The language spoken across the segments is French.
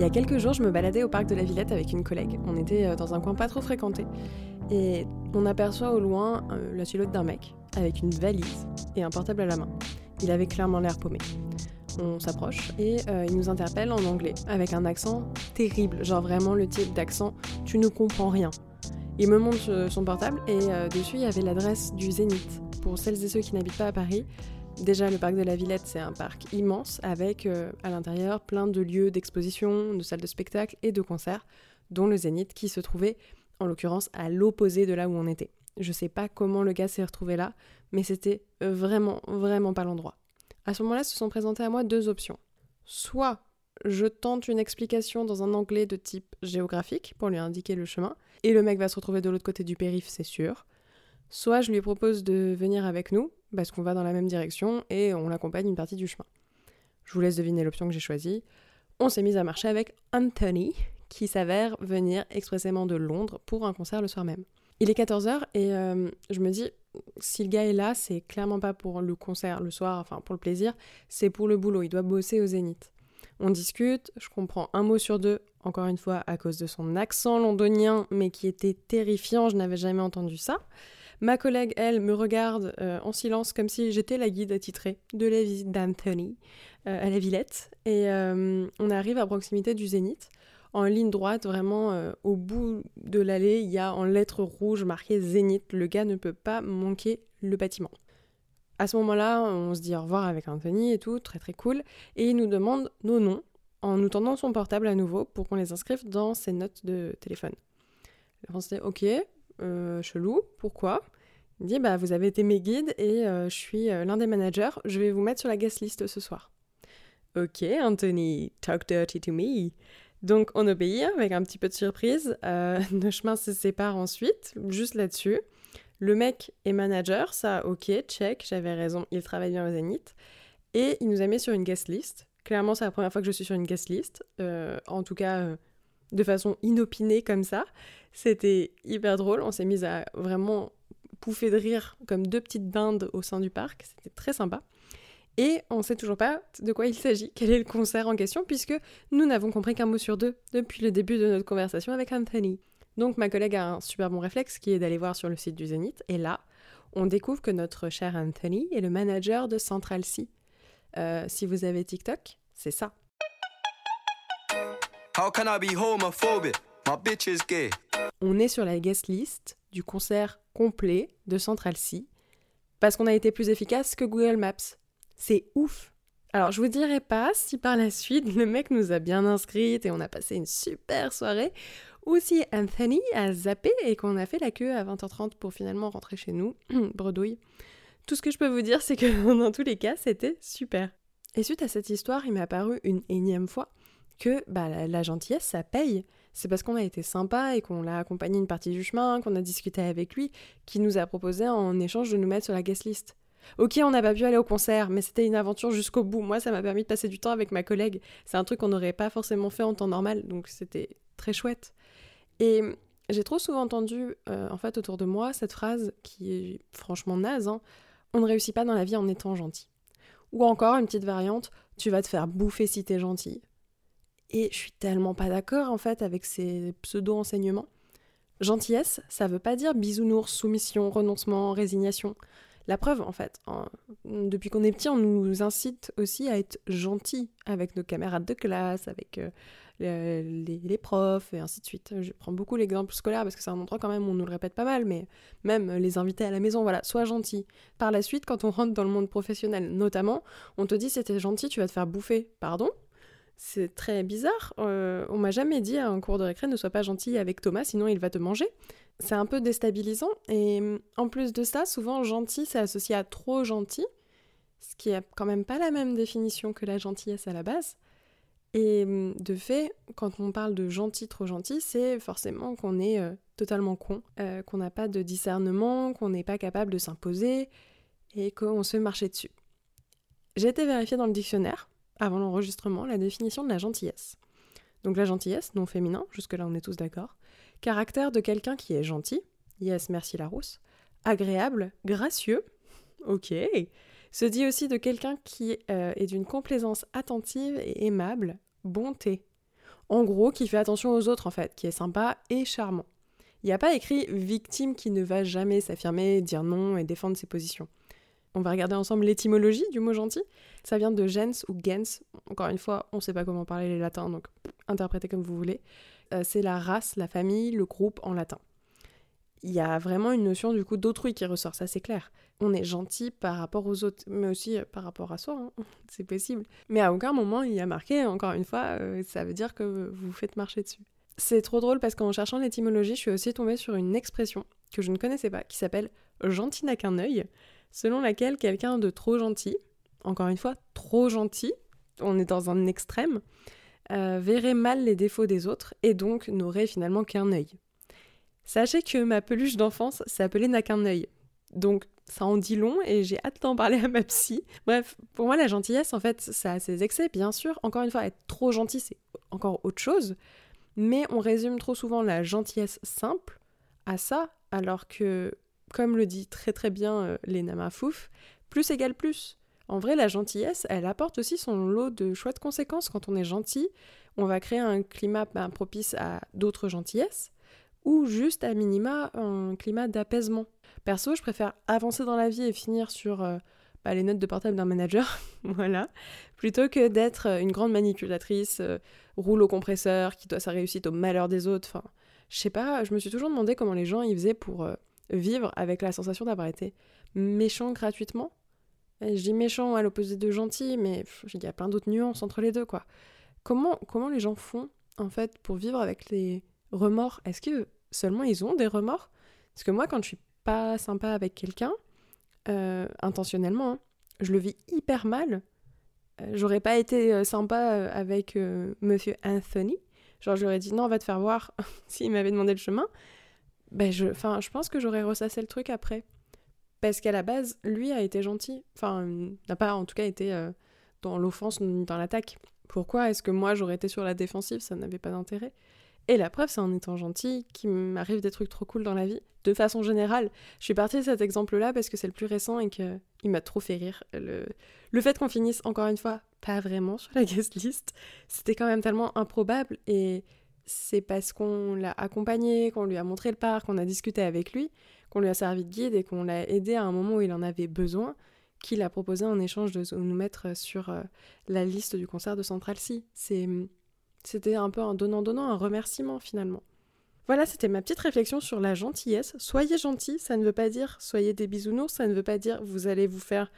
Il y a quelques jours, je me baladais au parc de la Villette avec une collègue. On était euh, dans un coin pas trop fréquenté. Et on aperçoit au loin euh, la silhouette d'un mec avec une valise et un portable à la main. Il avait clairement l'air paumé. On s'approche et euh, il nous interpelle en anglais avec un accent terrible, genre vraiment le type d'accent tu ne comprends rien. Il me montre son portable et dessus il y avait l'adresse du Zénith. Pour celles et ceux qui n'habitent pas à Paris, Déjà, le parc de la Villette, c'est un parc immense avec euh, à l'intérieur plein de lieux d'exposition, de salles de spectacle et de concerts, dont le Zénith qui se trouvait en l'occurrence à l'opposé de là où on était. Je sais pas comment le gars s'est retrouvé là, mais c'était euh, vraiment, vraiment pas l'endroit. À ce moment-là, se sont présentées à moi deux options. Soit je tente une explication dans un anglais de type géographique pour lui indiquer le chemin, et le mec va se retrouver de l'autre côté du périph', c'est sûr. Soit je lui propose de venir avec nous, parce qu'on va dans la même direction et on l'accompagne une partie du chemin. Je vous laisse deviner l'option que j'ai choisie. On s'est mis à marcher avec Anthony, qui s'avère venir expressément de Londres pour un concert le soir même. Il est 14h et euh, je me dis, si le gars est là, c'est clairement pas pour le concert le soir, enfin pour le plaisir, c'est pour le boulot, il doit bosser au zénith. On discute, je comprends un mot sur deux, encore une fois à cause de son accent londonien, mais qui était terrifiant, je n'avais jamais entendu ça. Ma collègue, elle, me regarde euh, en silence comme si j'étais la guide attitrée de la visite d'Anthony euh, à la Villette. Et euh, on arrive à proximité du Zénith. En ligne droite, vraiment au bout de l'allée, il y a en lettres rouges marqué Zénith. Le gars ne peut pas manquer le bâtiment. À ce moment-là, on se dit au revoir avec Anthony et tout, très très cool. Et il nous demande nos noms en nous tendant son portable à nouveau pour qu'on les inscrive dans ses notes de téléphone. On se dit ok, euh, chelou, pourquoi? Il dit bah vous avez été mes guides et euh, je suis euh, l'un des managers, je vais vous mettre sur la guest list ce soir. Ok Anthony, talk dirty to me. Donc on obéit avec un petit peu de surprise. nos chemins se séparent ensuite, juste là-dessus. Le mec est manager, ça ok, check, j'avais raison, il travaille bien au Zénith. Et il nous a mis sur une guest list. Clairement, c'est la première fois que je suis sur une guest list. en tout cas, de façon inopinée comme ça. C'était hyper drôle. On s'est mis à vraiment pouffer de rire comme deux petites dindes au sein du parc. C'était très sympa. Et on ne sait toujours pas de quoi il s'agit, quel est le concert en question, puisque nous n'avons compris qu'un mot sur deux depuis le début de notre conversation avec Anthony. Donc ma collègue a un super bon réflexe qui est d'aller voir sur le site du Zénith, et là, on découvre que notre cher Anthony est le manager de Central C. Euh, si vous avez TikTok, c'est ça. Bitch gay. On est sur la guest list du concert complet de Central C parce qu'on a été plus efficace que Google Maps. C'est ouf. Alors, je vous dirai pas si par la suite le mec nous a bien inscrites et on a passé une super soirée, ou si Anthony a zappé et qu'on a fait la queue à 20h30 pour finalement rentrer chez nous. Bredouille. Tout ce que je peux vous dire, c'est que dans tous les cas, c'était super. Et suite à cette histoire, il m'est apparu une énième fois que bah, la, gentillesse, ça paye. C'est parce qu'on a été sympa et qu'on l'a accompagné une partie du chemin, qu'on a discuté avec lui, qu'il nous a proposé en échange de nous mettre sur la guest list. Ok, on n'a pas pu aller au concert, mais c'était une aventure jusqu'au bout. Moi, ça m'a permis de passer du temps avec ma collègue. C'est un truc qu'on n'aurait pas forcément fait en temps normal, donc c'était très chouette. Et j'ai trop souvent entendu, euh, en fait, autour de moi, cette phrase qui est franchement naze hein. on ne réussit pas dans la vie en étant gentil. Ou encore une petite variante, tu vas te faire bouffer si t'es gentil. Et je suis tellement pas d'accord en fait avec ces pseudo-enseignements. Gentillesse, ça veut pas dire bisounours, soumission, renoncement, résignation. La preuve, en fait, depuis qu'on est petit, on nous incite aussi à être gentil avec nos camarades de classe, avec euh, les, profs, et ainsi de suite. Je prends beaucoup l'exemple scolaire parce que c'est un endroit quand même où on nous le répète pas mal, mais même les invités à la maison, voilà, sois gentil. Par la suite, quand on rentre dans le monde professionnel, notamment, on te dit c'était gentil, tu vas te faire bouffer. Pardon? C'est très bizarre. Euh, on m'a jamais dit à un cours de récré ne sois pas gentil avec Thomas, sinon il va te manger. C'est un peu déstabilisant. Et en plus de ça, souvent gentil, c'est associé à trop gentil, ce qui est quand même pas la même définition que la gentillesse à la base. Et de fait, quand on parle de gentil, trop gentil, c'est forcément qu'on est euh, totalement con, euh, qu'on n'a pas de discernement, qu'on n'est pas capable de s'imposer et qu'on se fait marcher dessus. J'ai été vérifiée dans le dictionnaire avant l'enregistrement la définition de la gentillesse. Donc la gentillesse, non féminin, jusque-là on est tous d'accord. Caractère de quelqu'un qui est gentil, yes, merci Larousse. Agréable, gracieux, ok. Se dit aussi de quelqu'un qui euh, est d'une complaisance attentive et aimable, bonté. En gros, qui fait attention aux autres en fait, qui est sympa et charmant. Il n'y a pas écrit victime qui ne va jamais s'affirmer, dire non et défendre ses positions. On va regarder ensemble l'étymologie du mot gentil. Ça vient de gens ou gens. Encore une fois, on ne sait pas comment parler les latins, donc interprétez comme vous voulez. Euh, c'est la race, la famille, le groupe en latin. Il y a vraiment une notion du coup d'autrui qui ressort, ça c'est clair. On est gentil par rapport aux autres, mais aussi euh, par rapport à soi, hein. c'est possible. Mais à aucun moment il y a marqué, encore une fois, euh, ça veut dire que vous faites marcher dessus. C'est trop drôle parce qu'en cherchant l'étymologie, je suis aussi tombée sur une expression que je ne connaissais pas, qui s'appelle gentil n'a qu'un œil selon laquelle quelqu'un de trop gentil, encore une fois, trop gentil, on est dans un extrême, euh, verrait mal les défauts des autres et donc n'aurait finalement qu'un œil. Sachez que ma peluche d'enfance s'appelait N'a qu'un œil. Donc ça en dit long et j'ai hâte d'en parler à ma psy. Bref, pour moi la gentillesse en fait ça a ses excès bien sûr. Encore une fois, être trop gentil c'est encore autre chose. Mais on résume trop souvent la gentillesse simple à ça alors que comme le dit très très bien euh, Léna Mafouf, plus égale plus. En vrai, la gentillesse, elle apporte aussi son lot de de conséquences. Quand on est gentil, on va créer un climat ben, propice à d'autres gentillesses, ou juste à minima un climat d'apaisement. Perso, je préfère avancer dans la vie et finir sur euh, bah, les notes de portable d'un manager, voilà, plutôt que d'être euh, une grande manipulatrice, roule au compresseur, qui doit sa réussite au malheur des autres. Enfin, je sais pas, je me suis toujours demandé comment les gens y faisaient pour vivre avec la sensation d'avoir été méchant gratuitement. je dis méchant à l'opposé de gentil, mais il y a plein d'autres nuances entre les deux, quoi. Comment, comment les gens font, en fait, pour vivre avec les remords? Est-ce que seulement ils ont des remords? Parce que moi, quand je suis pas sympa avec quelqu'un, euh, intentionnellement, hein, je le vis hyper mal. Euh, j'aurais pas été euh, sympa avec Monsieur Anthony. Genre, j'aurais dit non, on va te faire voir s'il m'avait demandé le chemin ben je, je pense que j'aurais ressassé le truc après. Parce qu'à la base, lui a été gentil. Enfin, n'a pas en tout cas été euh, dans l'offense ni dans l'attaque. Pourquoi est-ce que moi j'aurais été sur la défensive? Ça n'avait pas d'intérêt. Et la preuve, c'est en étant gentil qu'il m'arrive des trucs trop cool dans la vie. De façon générale, je suis partie de cet exemple-là parce que c'est le plus récent et qu'il m'a trop fait rire. Le, le fait qu'on finisse encore une fois pas vraiment sur la guest list, c'était quand même tellement improbable et c'est parce qu'on l'a accompagné, qu'on lui a montré le parc, qu'on a discuté avec lui, qu'on lui a servi de guide et qu'on l'a aidé à un moment où il en avait besoin, qu'il a proposé en échange de nous mettre sur euh, la liste du concert de Central C. C'était un peu un donnant-donnant, un remerciement finalement. Voilà, c'était ma petite réflexion sur la gentillesse. Soyez gentil, ça ne veut pas dire soyez des bisounours, ça ne veut pas dire vous allez vous faire,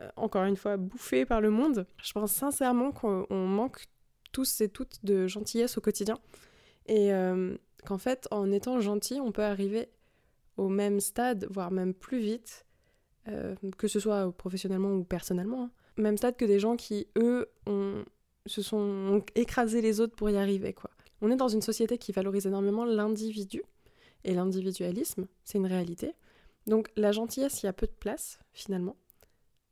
euh, encore une fois, bouffer par le monde. Je pense sincèrement qu'on manque tous et toutes de gentillesse au quotidien. Et euh, qu'en fait, en étant gentil, on peut arriver au même stade, voire même plus vite, euh, que ce soit professionnellement ou personnellement. Hein. Même stade que des gens qui, eux, ont, se sont écrasés les autres pour y arriver. quoi. On est dans une société qui valorise énormément l'individu, et l'individualisme, c'est une réalité. Donc la gentillesse, il y a peu de place, finalement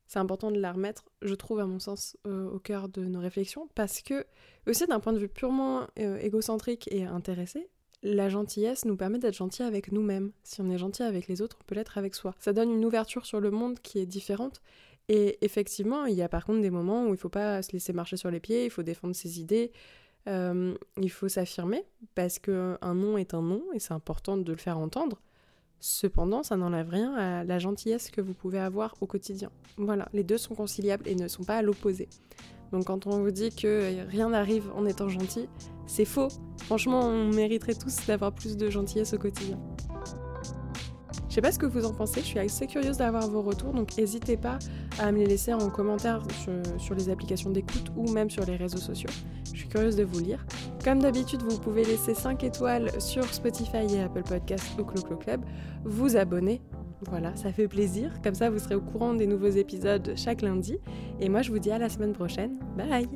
c'est important de la remettre, je trouve, à mon sens, euh, au cœur de nos réflexions, parce que, aussi d'un point de vue purement euh, égocentrique et intéressé, la gentillesse nous permet d'être gentil avec nous-mêmes. Si on est gentil avec les autres, on peut l'être avec soi. Ça donne une ouverture sur le monde qui est différente. Et effectivement, il y a par contre des moments où il ne faut pas se laisser marcher sur les pieds, il faut défendre ses idées, euh, il faut s'affirmer, parce qu'un non est un non, et c'est important de le faire entendre. Cependant, ça n'enlève rien à la gentillesse que vous pouvez avoir au quotidien. Voilà, les deux sont conciliables et ne sont pas à l'opposé. Donc quand on vous dit que rien n'arrive en étant gentil, c'est faux. Franchement, on mériterait tous d'avoir plus de gentillesse au quotidien. Je sais pas ce que vous en pensez, je suis assez curieuse d'avoir vos retours, donc n'hésitez pas à me les laisser en commentaire sur, les applications d'écoute ou même sur les réseaux sociaux. Curieuse de vous lire. Comme d'habitude, vous pouvez laisser 5 étoiles sur Spotify et Apple Podcasts ou Clo Club, vous abonner. Voilà, ça fait plaisir. Comme ça, vous serez au courant des nouveaux épisodes chaque lundi. Et moi, je vous dis à la semaine prochaine. Bye